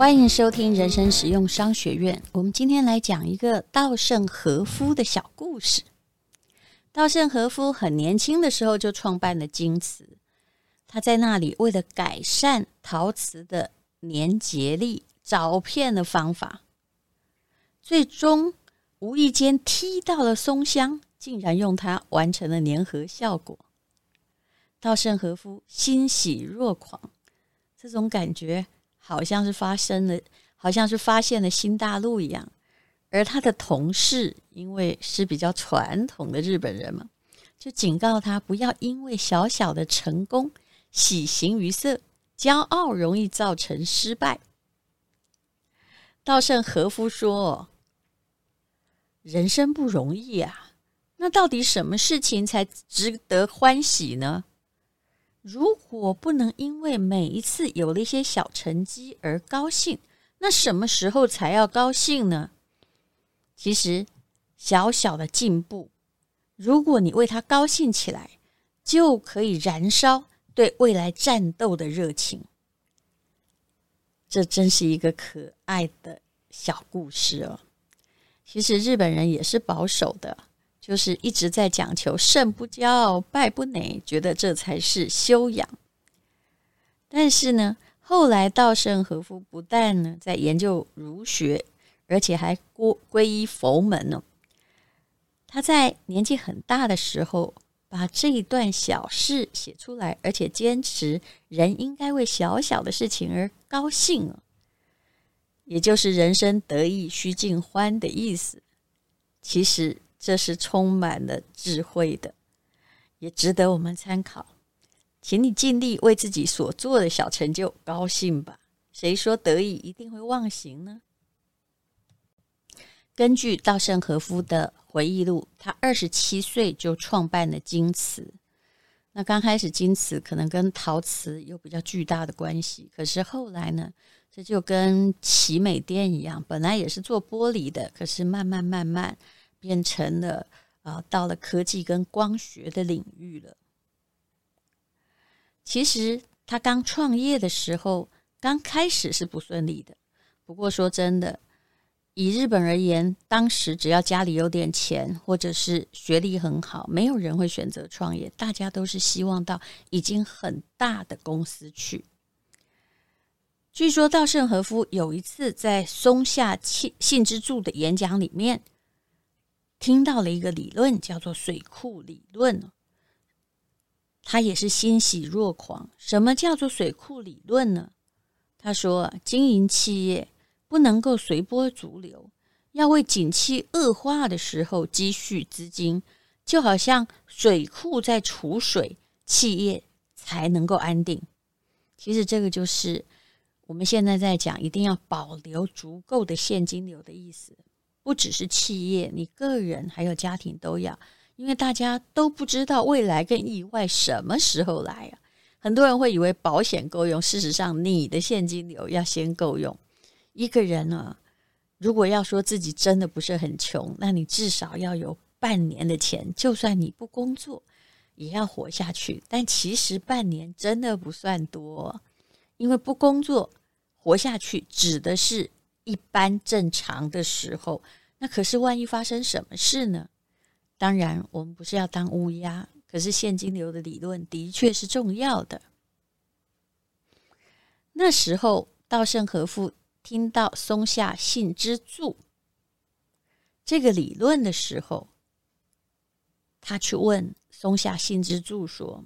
欢迎收听人生实用商学院。我们今天来讲一个稻盛和夫的小故事。稻盛和夫很年轻的时候就创办了京瓷。他在那里为了改善陶瓷的粘结力，找遍了方法，最终无意间踢到了松香，竟然用它完成了粘合效果。稻盛和夫欣喜若狂，这种感觉好像是发生了，好像是发现了新大陆一样。而他的同事因为是比较传统的日本人嘛，就警告他不要因为小小的成功。喜形于色，骄傲容易造成失败。稻盛和夫说：“人生不容易啊，那到底什么事情才值得欢喜呢？如果不能因为每一次有了一些小成绩而高兴，那什么时候才要高兴呢？其实，小小的进步，如果你为它高兴起来，就可以燃烧。”对未来战斗的热情，这真是一个可爱的小故事哦。其实日本人也是保守的，就是一直在讲求胜不骄，败不馁，觉得这才是修养。但是呢，后来稻盛和夫不但呢在研究儒学，而且还归皈依佛门呢。他在年纪很大的时候。把这一段小事写出来，而且坚持人应该为小小的事情而高兴，也就是人生得意须尽欢的意思。其实这是充满了智慧的，也值得我们参考。请你尽力为自己所做的小成就高兴吧。谁说得意一定会忘形呢？根据稻盛和夫的回忆录，他二十七岁就创办了京瓷。那刚开始京瓷可能跟陶瓷有比较巨大的关系，可是后来呢，这就跟奇美店一样，本来也是做玻璃的，可是慢慢慢慢变成了啊、到了科技跟光学的领域了。其实他刚创业的时候，刚开始是不顺利的。不过说真的。以日本而言，当时只要家里有点钱，或者是学历很好，没有人会选择创业，大家都是希望到已经很大的公司去。据说稻盛和夫有一次在松下幸之助的演讲里面，听到了一个理论，叫做水库理论。他也是欣喜若狂。什么叫做水库理论呢？他说，经营企业。不能够随波逐流，要为景气恶化的时候积蓄资金，就好像水库在储水，企业才能够安定。其实这个就是我们现在在讲，一定要保留足够的现金流的意思。不只是企业，你个人还有家庭都要，因为大家都不知道未来跟意外什么时候来啊。很多人会以为保险够用，事实上你的现金流要先够用。一个人呢，如果要说自己真的不是很穷，那你至少要有半年的钱，就算你不工作，也要活下去。但其实半年真的不算多，因为不工作活下去指的是一般正常的时候。那可是万一发生什么事呢？当然，我们不是要当乌鸦，可是现金流的理论的确是重要的。那时候，稻盛和夫。听到松下幸之助这个理论的时候，他去问松下幸之助说：“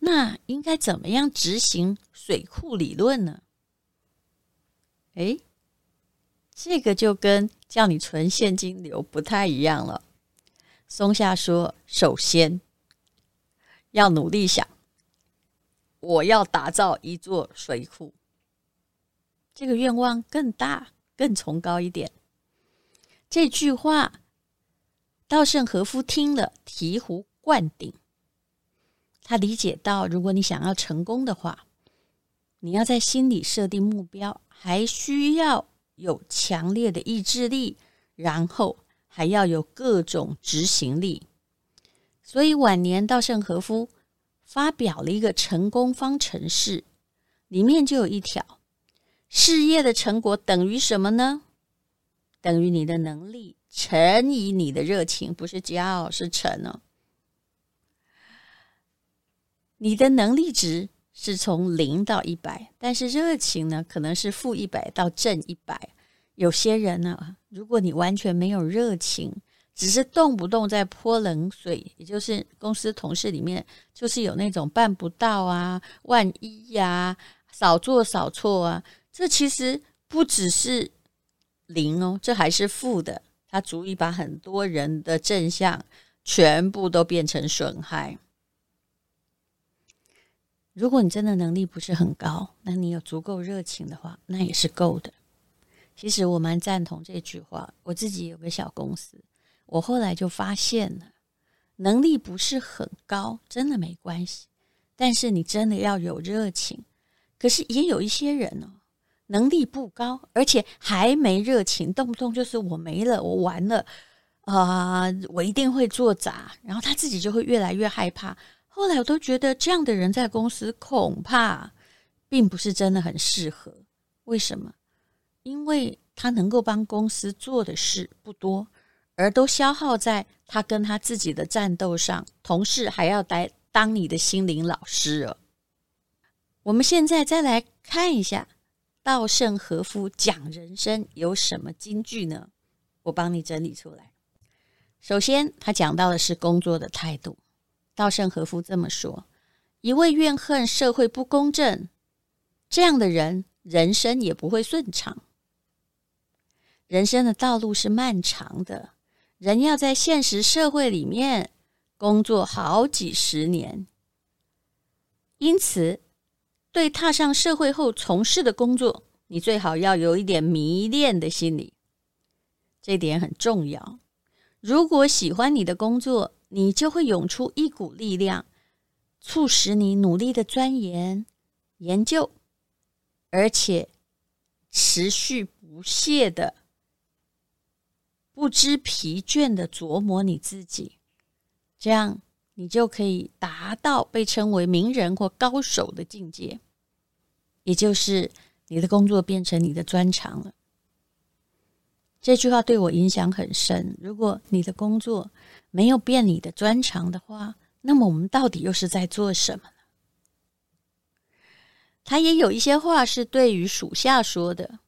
那应该怎么样执行水库理论呢？”诶，这个就跟叫你存现金流不太一样了。松下说：“首先要努力想，我要打造一座水库。这个愿望更大、更崇高一点。这句话，稻盛和夫听了醍醐灌顶。他理解到，如果你想要成功的话，你要在心里设定目标，还需要有强烈的意志力，然后还要有各种执行力。所以晚年稻盛和夫发表了一个成功方程式，里面就有一条。事业的成果等于什么呢？等于你的能力乘以你的热情，不是骄傲，是乘哦。你的能力值是从零到一百，但是热情呢，可能是负一百到正一百。有些人呢，如果你完全没有热情，只是动不动在泼冷水，也就是公司同事里面，就是有那种办不到啊，万一呀、少做少错啊。这其实不只是零哦，这还是负的，它足以把很多人的正向全部都变成损害。如果你真的能力不是很高，那你有足够热情的话，那也是够的。其实我蛮赞同这句话。我自己有个小公司，我后来就发现了，能力不是很高，真的没关系。但是你真的要有热情。可是也有一些人哦。能力不高，而且还没热情，动不动就是我没了，我完了啊、我一定会做砸，然后他自己就会越来越害怕。后来我都觉得这样的人在公司恐怕并不是真的很适合。为什么？因为他能够帮公司做的事不多，而都消耗在他跟他自己的战斗上。同事还要来当你的心灵老师哦。我们现在再来看一下。稻盛和夫讲人生有什么金句呢？我帮你整理出来。首先，他讲到的是工作的态度。稻盛和夫这么说：“一味怨恨社会不公正，这样的人人生也不会顺畅。人生的道路是漫长的，人要在现实社会里面工作好几十年，因此。”对踏上社会后从事的工作，你最好要有一点迷恋的心理，这点很重要。如果喜欢你的工作，你就会涌出一股力量，促使你努力的钻研、研究，而且持续不懈的、不知疲倦的琢磨你自己，这样你就可以达到被称为名人或高手的境界。也就是你的工作变成你的专长了。这句话对我影响很深。如果你的工作没有变你的专长的话，那么我们到底又是在做什么呢？他也有一些话是对于属下说的，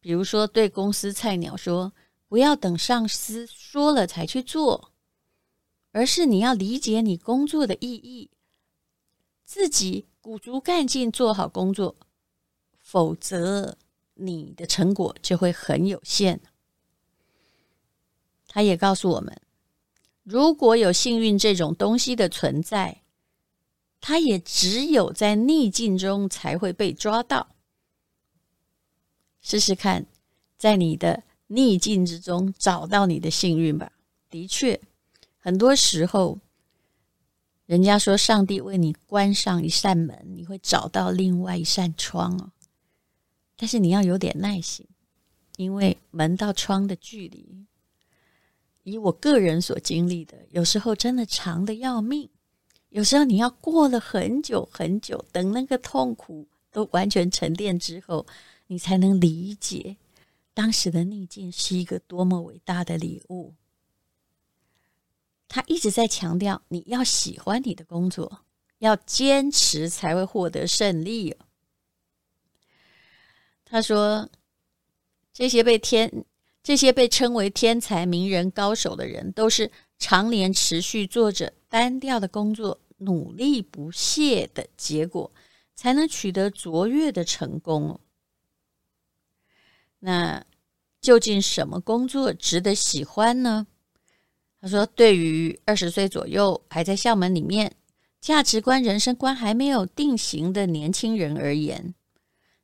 比如说对公司菜鸟说：“不要等上司说了才去做，而是你要理解你工作的意义，自己鼓足干劲做好工作。”否则，你的成果就会很有限。他也告诉我们，如果有幸运这种东西的存在，它也只有在逆境中才会被抓到。试试看，在你的逆境之中找到你的幸运吧。的确，很多时候，人家说上帝为你关上一扇门，你会找到另外一扇窗哦。但是你要有点耐心，因为门到窗的距离，以我个人所经历的，有时候真的长得要命。有时候你要过了很久很久，等那个痛苦都完全沉淀之后，你才能理解当时的逆境是一个多么伟大的礼物。他一直在强调，你要喜欢你的工作，要坚持才会获得胜利。他说：“这些被天，这些被称为天才、名人、高手的人，都是常年持续做着单调的工作，努力不懈的结果，才能取得卓越的成功。那究竟什么工作值得喜欢呢？”他说：“对于二十岁左右还在校门里面价值观、人生观还没有定型的年轻人而言，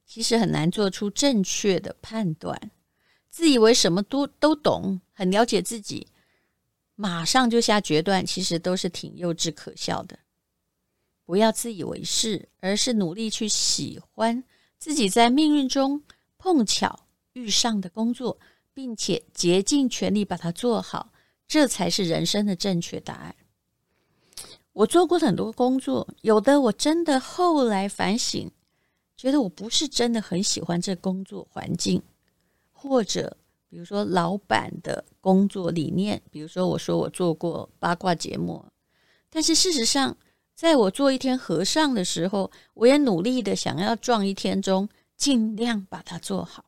其实很难做出正确的判断。自以为什么都都懂，很了解自己，马上就下决断，其实都是挺幼稚可笑的。不要自以为是，而是努力去喜欢自己在命运中碰巧遇上的工作，并且竭尽全力把它做好，这才是人生的正确答案。我做过很多工作，有的我真的后来反省，觉得我不是真的很喜欢这工作环境，或者比如说老板的工作理念，比如说我说我做过八卦节目，但是事实上，在我做一天和尚的时候，我也努力的想要撞一天钟，尽量把它做好。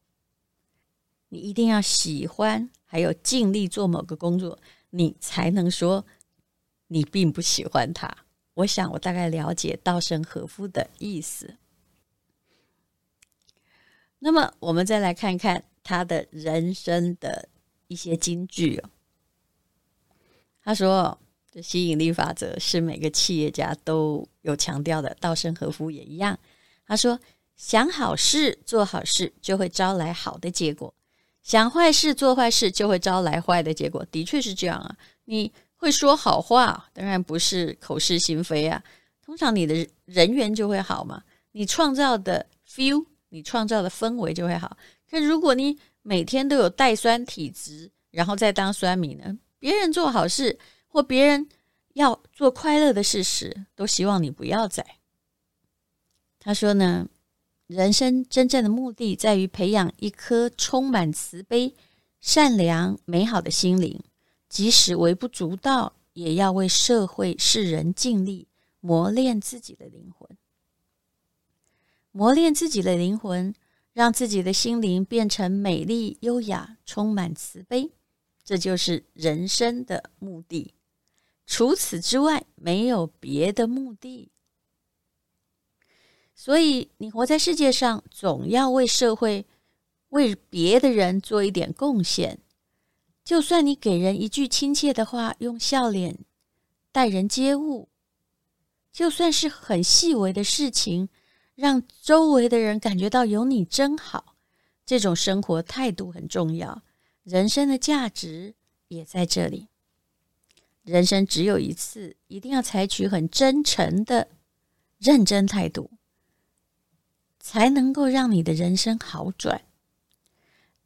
你一定要喜欢，还有尽力做某个工作，你才能说。你并不喜欢他，我想我大概了解稻盛和夫的意思。那么，我们再来看看他的人生的一些金句哦。他说：“这吸引力法则是每个企业家都有强调的，稻盛和夫也一样。”他说：“想好事，做好事，就会招来好的结果；想坏事，做坏事，就会招来坏的结果。”的确是这样啊，你。会说好话，当然不是口是心非啊。通常你的人缘就会好嘛，你创造的 feel，你创造的氛围就会好。可如果你每天都有带酸体质，然后再当酸民呢？别人做好事或别人要做快乐的事时，都希望你不要在。他说呢，人生真正的目的在于培养一颗充满慈悲、善良、美好的心灵。即使微不足道，也要为社会世人尽力，磨练自己的灵魂，磨练自己的灵魂，让自己的心灵变成美丽、优雅、充满慈悲，这就是人生的目的。除此之外，没有别的目的。所以，你活在世界上，总要为社会、为别的人做一点贡献。就算你给人一句亲切的话，用笑脸待人接物，就算是很细微的事情，让周围的人感觉到有你真好，这种生活态度很重要。人生的价值也在这里。人生只有一次，一定要采取很真诚的认真态度，才能够让你的人生好转。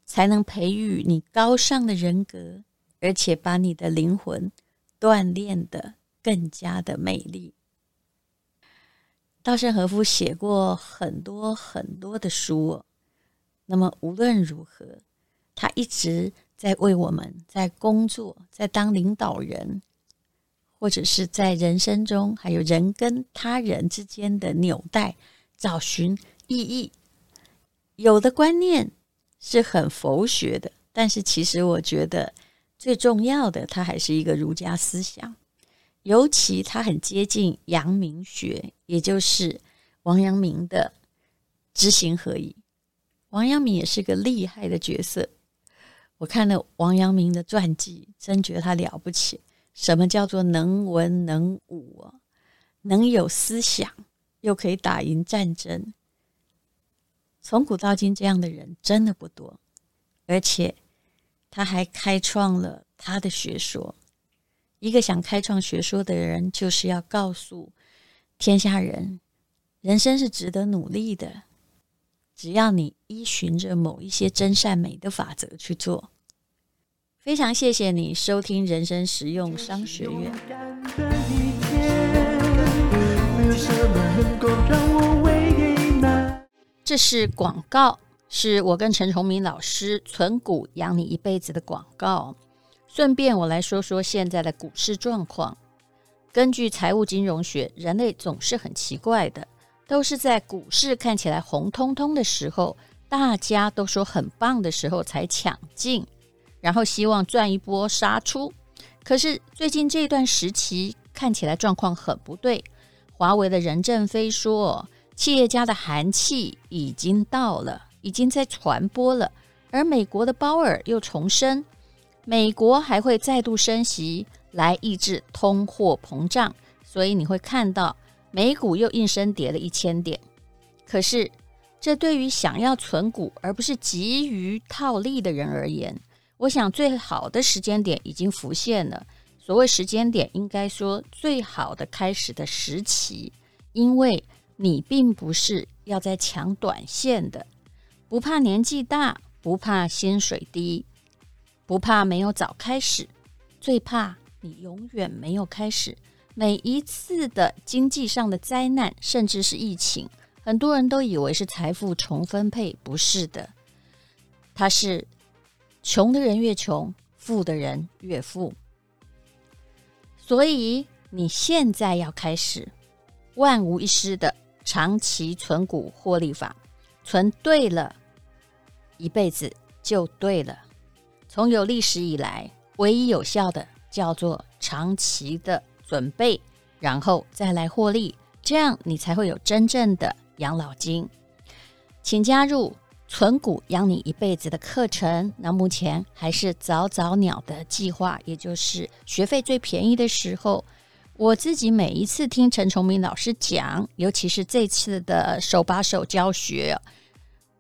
才能培育你高尚的人格，而且把你的灵魂锻炼得更加的美丽。稻盛和夫写过很多很多的书，那么无论如何，他一直在为我们在工作、在当领导人，或者是在人生中，还有人跟他人之间的纽带，找寻意义。有的观念。是很佛学的，但是其实我觉得最重要的，它还是一个儒家思想，尤其他很接近阳明学，也就是王阳明的知行合一。王阳明也是个厉害的角色，我看了王阳明的传记，真觉得他了不起。什么叫做能文能武啊？能有思想，又可以打赢战争。从古到今，这样的人真的不多，而且他还开创了他的学说。一个想开创学说的人，就是要告诉天下人，人生是值得努力的。只要你依循着某一些真善美的法则去做。非常谢谢你收听人生实用商学院。这是广告，是我跟陈崇明老师存股养你一辈子的广告。顺便我来说说现在的股市状况。根据财务金融学，人类总是很奇怪的，都是在股市看起来红彤彤的时候，大家都说很棒的时候才抢进，然后希望赚一波杀出。可是最近这段时期看起来状况很不对。华为的任正非说。企业家的寒气已经到了，已经在传播了。而美国的鲍尔又重申，美国还会再度升息来抑制通货膨胀，所以你会看到美股又应声跌了一千点。可是，这对于想要存股而不是急于套利的人而言，我想最好的时间点已经浮现了。所谓时间点，应该说最好的开始的时期，因为你并不是要在抢短线的，不怕年纪大，不怕薪水低，不怕没有早开始，最怕你永远没有开始。每一次的经济上的灾难，甚至是疫情，很多人都以为是财富重分配，不是的，它是穷的人越穷，富的人越富。所以你现在要开始万无一失的长期存股获利法，存对了，一辈子就对了。从有历史以来，唯一有效的叫做长期的。准备，然后再来获利，这样你才会有真正的养老金。请加入存股养你一辈子的课程。那目前还是早早鸟的计划，也就是学费最便宜的时候。我自己每一次听陈崇明老师讲，尤其是这次的手把手教学，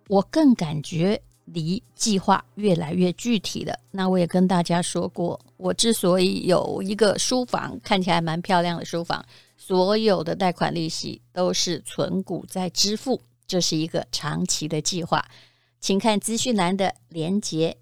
我更感觉。离计划越来越具体了。那我也跟大家说过，我之所以有一个书房，看起来蛮漂亮的书房，所有的贷款利息都是存股在支付，这是一个长期的计划。请看资讯栏的连接